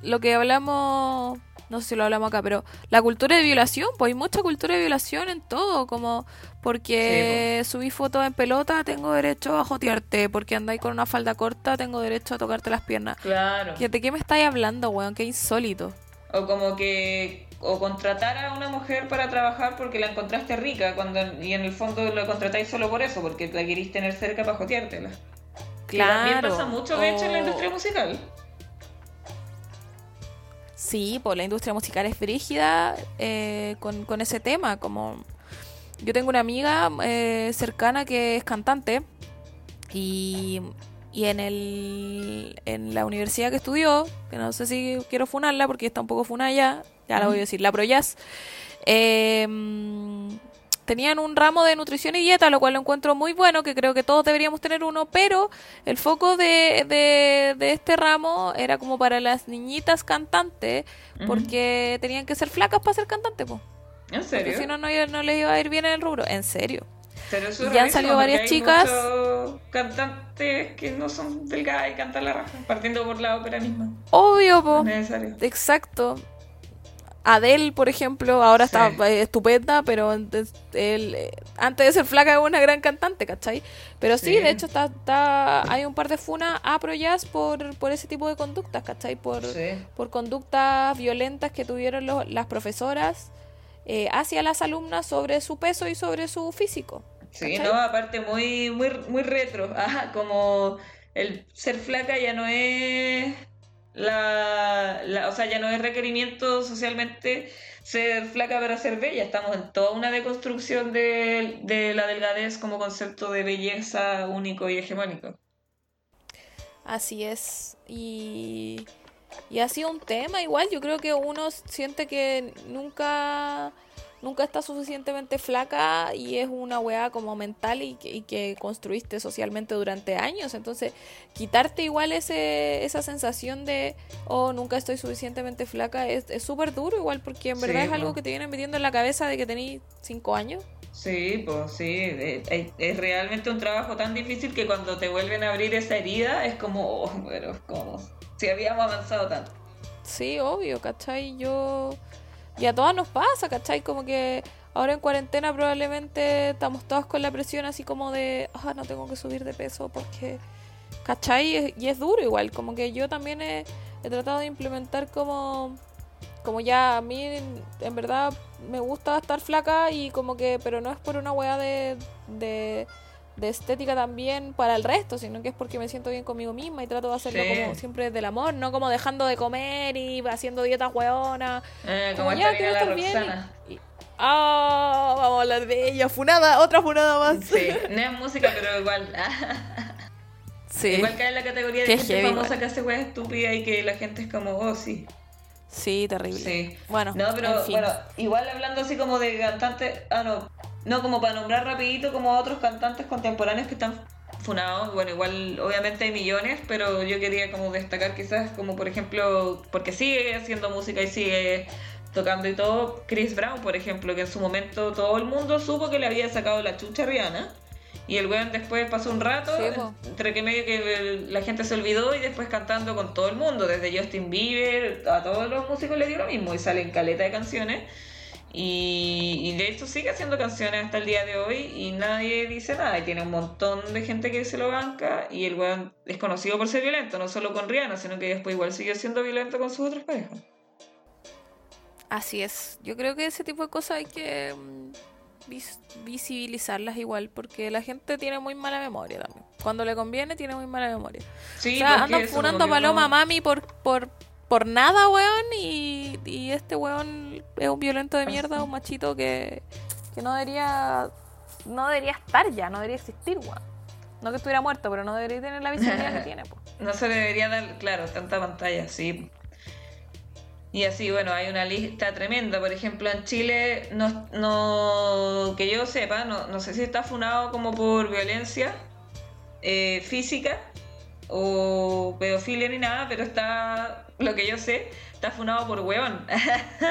lo que hablamos, no sé si lo hablamos acá, pero la cultura de violación, pues hay mucha cultura de violación en todo, como porque subí fotos en pelota, tengo derecho a jotearte, porque andáis con una falda corta, tengo derecho a tocarte las piernas. Claro. ¿De qué me estáis hablando, weón? Qué insólito. O como que o contratar a una mujer para trabajar porque la encontraste rica cuando y en el fondo la contratáis solo por eso, porque la queréis tener cerca para joteártela. Claro. también pasa mucho, de hecho, en la industria musical. Sí, pues la industria musical es frígida eh, con, con ese tema. Como yo tengo una amiga eh, cercana que es cantante y, y en el en la universidad que estudió, que no sé si quiero funarla porque está un poco funada ya, ya la voy a decir, la Proyas, eh, tenían un ramo de nutrición y dieta, lo cual lo encuentro muy bueno, que creo que todos deberíamos tener uno, pero el foco de, de, de este ramo era como para las niñitas cantantes, porque tenían que ser flacas para ser cantantes, po. ¿En porque serio? si no, no, les iba a ir bien en el rubro, en serio. Pero eso ya han salido porque varias chicas. cantantes que no son delgadas y cantan la raja, partiendo por la ópera misma. Obvio, No po. es necesario. Exacto. Adele, por ejemplo, ahora Sí. está eh, estupenda, pero antes, él, eh, antes de ser flaca es una gran cantante, ¿cachai? Pero sí, Sí. de hecho está, está, hay un par de funas a Pro Jazz por, por ese tipo de conductas, ¿cachai? Por, Sí. por conductas violentas que tuvieron las profesoras eh, hacia las alumnas sobre su peso y sobre su físico. Sí, no, aparte muy, muy, muy retro. Ajá, como el ser flaca ya no es la, la- o sea, ya no es requerimiento socialmente ser flaca para ser bella. Estamos en toda una deconstrucción de, de la delgadez como concepto de belleza único y hegemónico. Así es. Y, y ha sido un tema igual. Yo creo que uno siente que nunca, nunca está suficientemente flaca y es una weá como mental y que, y que construiste socialmente durante años. Entonces, quitarte igual ese, esa sensación de, oh, nunca estoy suficientemente flaca es es súper duro igual porque en Sí, verdad es algo que te vienen metiendo en la cabeza de que tenéis cinco años. Sí, pues sí, es, es realmente un trabajo tan difícil que cuando te vuelven a abrir esa herida es como, oh, pero como si habíamos avanzado tanto. Sí, obvio, ¿cachai? Yo... Y a todas nos pasa, ¿cachai? Como que ahora en cuarentena probablemente estamos todas con la presión así como de, ah, no tengo que subir de peso porque, ¿cachai? Y es duro igual, como que yo también he, he tratado de implementar como, como ya a mí en verdad me gusta estar flaca y como que, pero no es por una weá de, de, de estética también para el resto, sino que es porque me siento bien conmigo misma y trato de hacerlo Sí. como siempre del amor, no como dejando de comer y haciendo dietas weonas. Eh, Como como ya esta quiero estar bien. Roxana. y- y- Ah, vamos a hablar de ella. Funada, otra funada más. Sí, no es música, pero igual. Sí, Igual cae en la categoría de Qué gente famosa igual. que hace weas estúpidas y que la gente es como, oh, sí. sí, terrible. Sí. Bueno, No, pero en fin. bueno, igual hablando así como de cantantes, ah, no, no, como para nombrar rapidito como a otros cantantes contemporáneos que están funados, bueno, igual obviamente hay millones, pero yo quería como destacar quizás como por ejemplo, porque sigue haciendo música y sigue tocando y todo, Chris Brown, por ejemplo, que en su momento todo el mundo supo que le había sacado la chucha a Rihanna. Y el weón después pasó un rato, Sí, entre que medio que el- la gente se olvidó y después cantando con todo el mundo, desde Justin Bieber, a todos los músicos le dio lo mismo y salen caleta de canciones. Y, y de hecho sigue haciendo canciones hasta el día de hoy y nadie dice nada. Y tiene un montón de gente que se lo banca y el weón es conocido por ser violento, no solo con Rihanna, sino que después igual siguió siendo violento con sus otras parejas. Así es. Yo creo que ese tipo de cosas hay que mm, vis- visibilizarlas igual, porque la gente tiene muy mala memoria también. Cuando le conviene, tiene muy mala memoria. Sí, o sea, andan que Paloma Mami por, por, por nada, weón, y, y este weón es un violento de mierda, un machito que, que no debería no debería estar ya, no debería existir, weón. No que estuviera muerto, pero no debería tener la visibilidad que tiene, pues. No se le debería dar, claro, tanta pantalla, sí. Y así, bueno, hay una lista tremenda. Por ejemplo, en Chile, no, no que yo sepa, no, no sé si está funado como por violencia eh, física o pedofilia ni nada, pero está, lo que yo sé, está funado por hueón.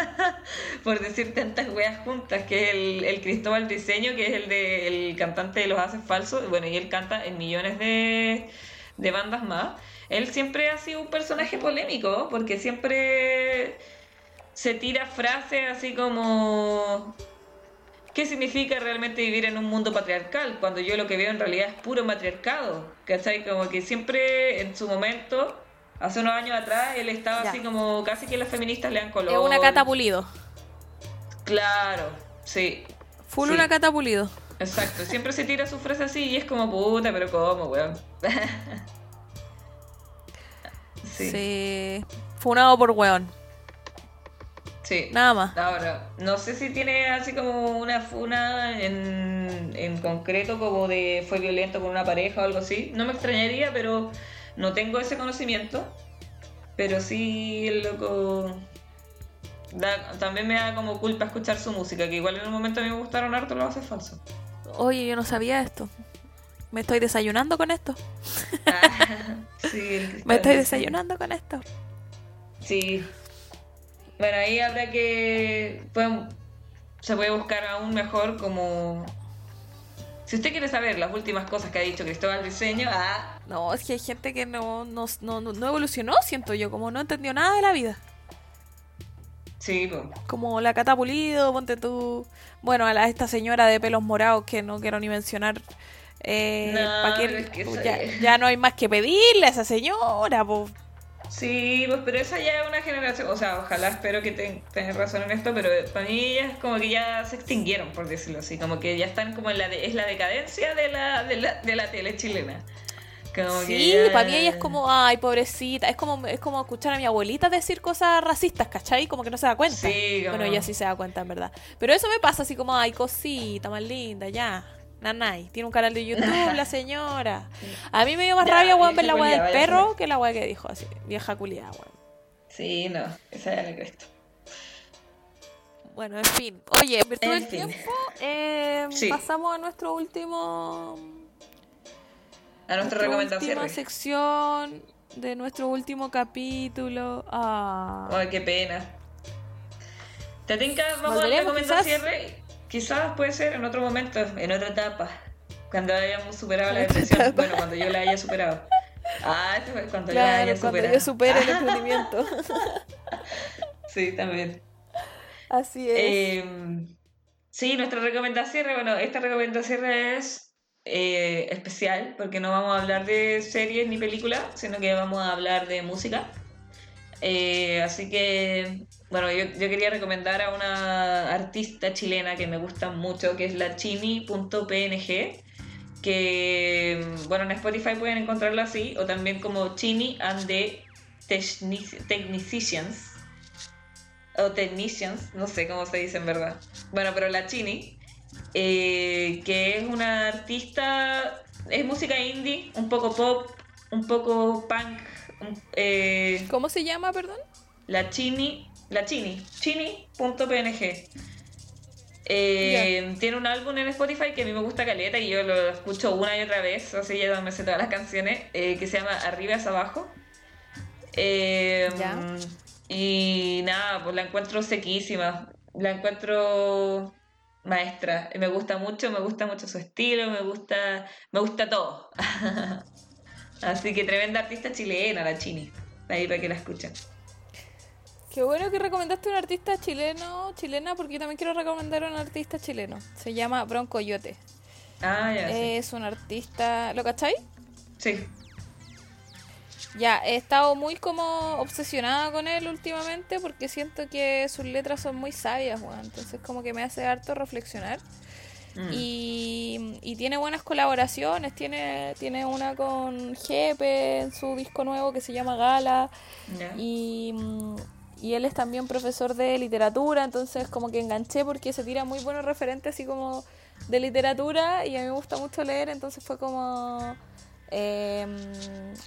por decir tantas weas juntas, que es el, Cristóbal Diseño, que es el de el cantante de Los Haces Falsos. Bueno, y él canta en millones de, de bandas más, él siempre ha sido un personaje polémico, porque siempre se tira frases así como ¿qué significa realmente vivir en un mundo patriarcal? Cuando yo lo que veo en realidad es puro matriarcado, ¿cachai? Como que siempre en su momento, hace unos años atrás, él estaba así como casi que las feministas le han color. Es una catapulido. Claro, sí. Full una catapulido. Exacto, siempre se tira su frase así y es como puta, pero ¿cómo, weón? sí. sí. Funado por weón. Sí. Nada más. Ahora, no sé si tiene así como una funa en, en concreto, como de fue violento con una pareja o algo así. No me extrañaría, pero no tengo ese conocimiento. Pero sí, el loco. también me da como culpa escuchar su música, que igual en un momento a mí me gustaron harto lo hace falso. Oye, yo no sabía esto. Me estoy desayunando con esto. Ah, sí, me estoy desayunando con esto. Sí, bueno, ahí habrá que. se puede buscar aún mejor como. Si usted quiere saber las últimas cosas que ha dicho Cristóbal Diseño, ah. No, es que hay gente que no, no, no, evolucionó, siento yo, como no entendió nada de la vida. Sí, pues. Como la catapulido, ponte tú. Bueno, a, la, esta señora de pelos morados que no quiero ni mencionar. Eh, ya, ya, no hay más que pedirle a esa señora, pues. Sí, pues, pero esa ya es una generación, o sea, ojalá espero que tengas razón en esto, pero para mí es como que ya se extinguieron, por decirlo así, como que ya están como en la, es la decadencia de la, de la, de la tele chilena. Sí, para mí ella es como, ay, pobrecita, es como, es como escuchar a mi abuelita decir cosas racistas, ¿cachai? Como que no se da cuenta. Sí, Bueno, ella sí se da cuenta, en verdad. Pero eso me pasa así como, ay, cosita, más linda, ya. Nanay, tiene un canal de YouTube, la señora. A mí me dio más rabia, weón, ver la weá del perro que la weá que dijo así. Vieja culiada, weón. Sí, no, esa era la cresta. Bueno, en fin. Oye, en virtud del tiempo, eh, pasamos a nuestro último. A nuestra recomendación. última sección de nuestro último capítulo. Ah. Ay, qué pena. ¿Te tinca? Vamos a recomendar cierre. Quizás puede ser en otro momento, en otra etapa, cuando hayamos superado la depresión. Bueno, cuando yo la haya superado. Ah, este cuando yo la haya superado. Cuando yo supere el emprendimiento. sí, también. Así es. Em, sí, nuestra recomendación, bueno, esta recomendación es eh, especial porque no vamos a hablar de series ni películas, sino que vamos a hablar de música. Eh, así que bueno, yo, quería recomendar a una artista chilena que me gusta mucho, que es la chini.png, que, bueno, en Spotify pueden encontrarla así, o también como Chini and the Technicians, o Technicians, no sé cómo se dice en verdad. Bueno, pero la Chini, eh, que es una artista, es música indie, un poco pop, un poco punk. Eh, ¿Cómo se llama, perdón? La Chini la Chini, chini.png. Eh, tiene un álbum en Spotify que a mí me gusta caleta y yo lo escucho una y otra vez, así ya me sé todas las canciones, eh, que se llama Arriba hacia abajo. Eh, y nada, pues la encuentro sequísima, la encuentro maestra, me gusta mucho, me gusta mucho su estilo, me gusta, me gusta todo. así que tremenda artista chilena la Chini, ahí para que la escuchen. Qué bueno que recomendaste un artista chileno, chilena, porque yo también quiero recomendar a un artista chileno. Se llama Bronco Yote. Ah, ya. Es un artista. ¿Lo cacháis? Sí. Ya, he estado muy como obsesionada con él últimamente porque siento que sus letras son muy sabias, Juan. Entonces, como que me hace harto reflexionar. Mm. Y, y, tiene buenas colaboraciones. Tiene, tiene una con Jepe en su disco nuevo que se llama Gala. Y y él es también profesor de literatura, entonces como que enganché porque se tira muy buenos referentes así como de literatura y a mí me gusta mucho leer, entonces fue como... Em,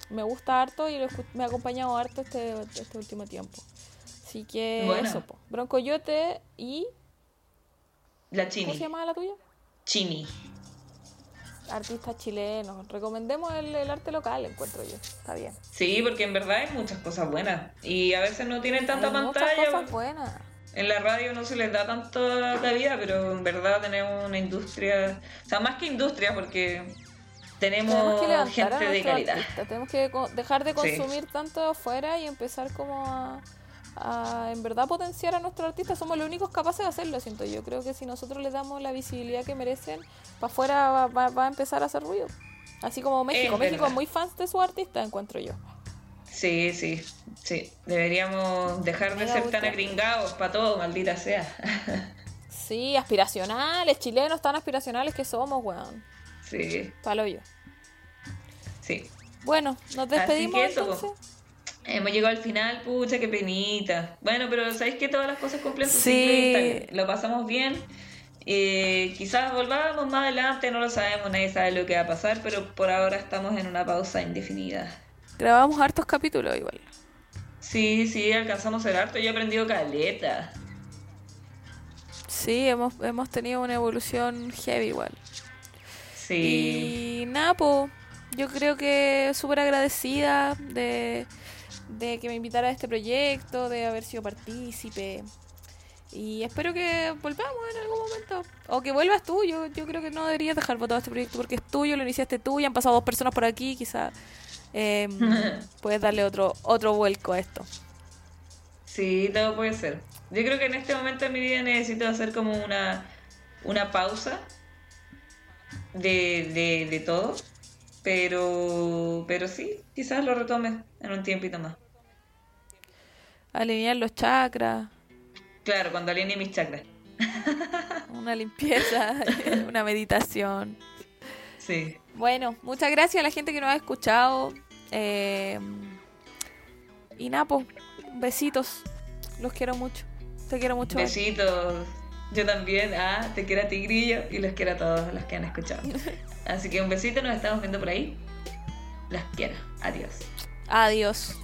me gusta harto y me ha acompañado harto este, este último tiempo. Así que eso, po. Broncoyote y... La Chini. ¿Cómo se llama la tuya? Chini artistas chilenos. Recomendemos el, arte local, encuentro yo. Está bien. Sí, porque en verdad hay muchas cosas buenas. Y a veces no tienen tanta pantalla. Muchas cosas buenas. En la radio no se les da tanta cabida, pero en verdad tenemos una industria. O sea, más que industria, porque tenemos, que gente de calidad. Tenemos que dejar de Sí. consumir tanto afuera y empezar como a, a, en verdad potenciar a nuestros artistas. Somos los únicos capaces de hacerlo, siento yo. Creo que si nosotros les damos la visibilidad que merecen, para afuera va, va- va a empezar a hacer ruido. Así como México. Es México verdad. es muy fans de sus artistas, encuentro yo. Sí, sí, sí. Deberíamos dejar de ser tan agringados para todo, maldita sea. Sí, aspiracionales, chilenos tan aspiracionales que somos, weón. sí, Palo yo. Sí. Bueno, nos despedimos que eso, entonces. Hemos llegado al final, pucha, qué penita. Bueno, pero ¿sabéis que todas las cosas cumplen su Sí. y? Lo pasamos bien. Eh, quizás volvamos más adelante, no lo sabemos, nadie sabe lo que va a pasar, pero por ahora estamos en una pausa indefinida. Grabamos hartos capítulos igual. Sí, sí, alcanzamos el harto, yo he aprendido caleta. Sí, hemos, hemos tenido una evolución heavy igual. Sí. Y nada, po, yo creo que súper agradecida de, de que me invitara a este proyecto, de haber sido partícipe. Y espero que volvamos en algún momento. O que vuelvas tú. Yo, yo creo que no deberías dejar votado este proyecto porque es tuyo, lo iniciaste tú y han pasado dos personas por aquí. Quizá eh, puedes darle otro, otro vuelco a esto. Sí, todo puede ser. Yo creo que en este momento de mi vida necesito hacer como una, una pausa de, de, de todo. Pero, pero sí, quizás lo retome en un tiempito más. Alinear los chakras, Claro, cuando alinee mis chakras. una limpieza, una meditación. Sí. Bueno, muchas gracias a la gente que nos ha escuchado. Eh, y Napo, besitos. Los quiero mucho. Te quiero mucho. Besitos. Yo también. Ah, te quiero a ti, Grillo, y los quiero a todos los que han escuchado. Así que un besito, nos estamos viendo por ahí. Las quiero. Adiós. Adiós.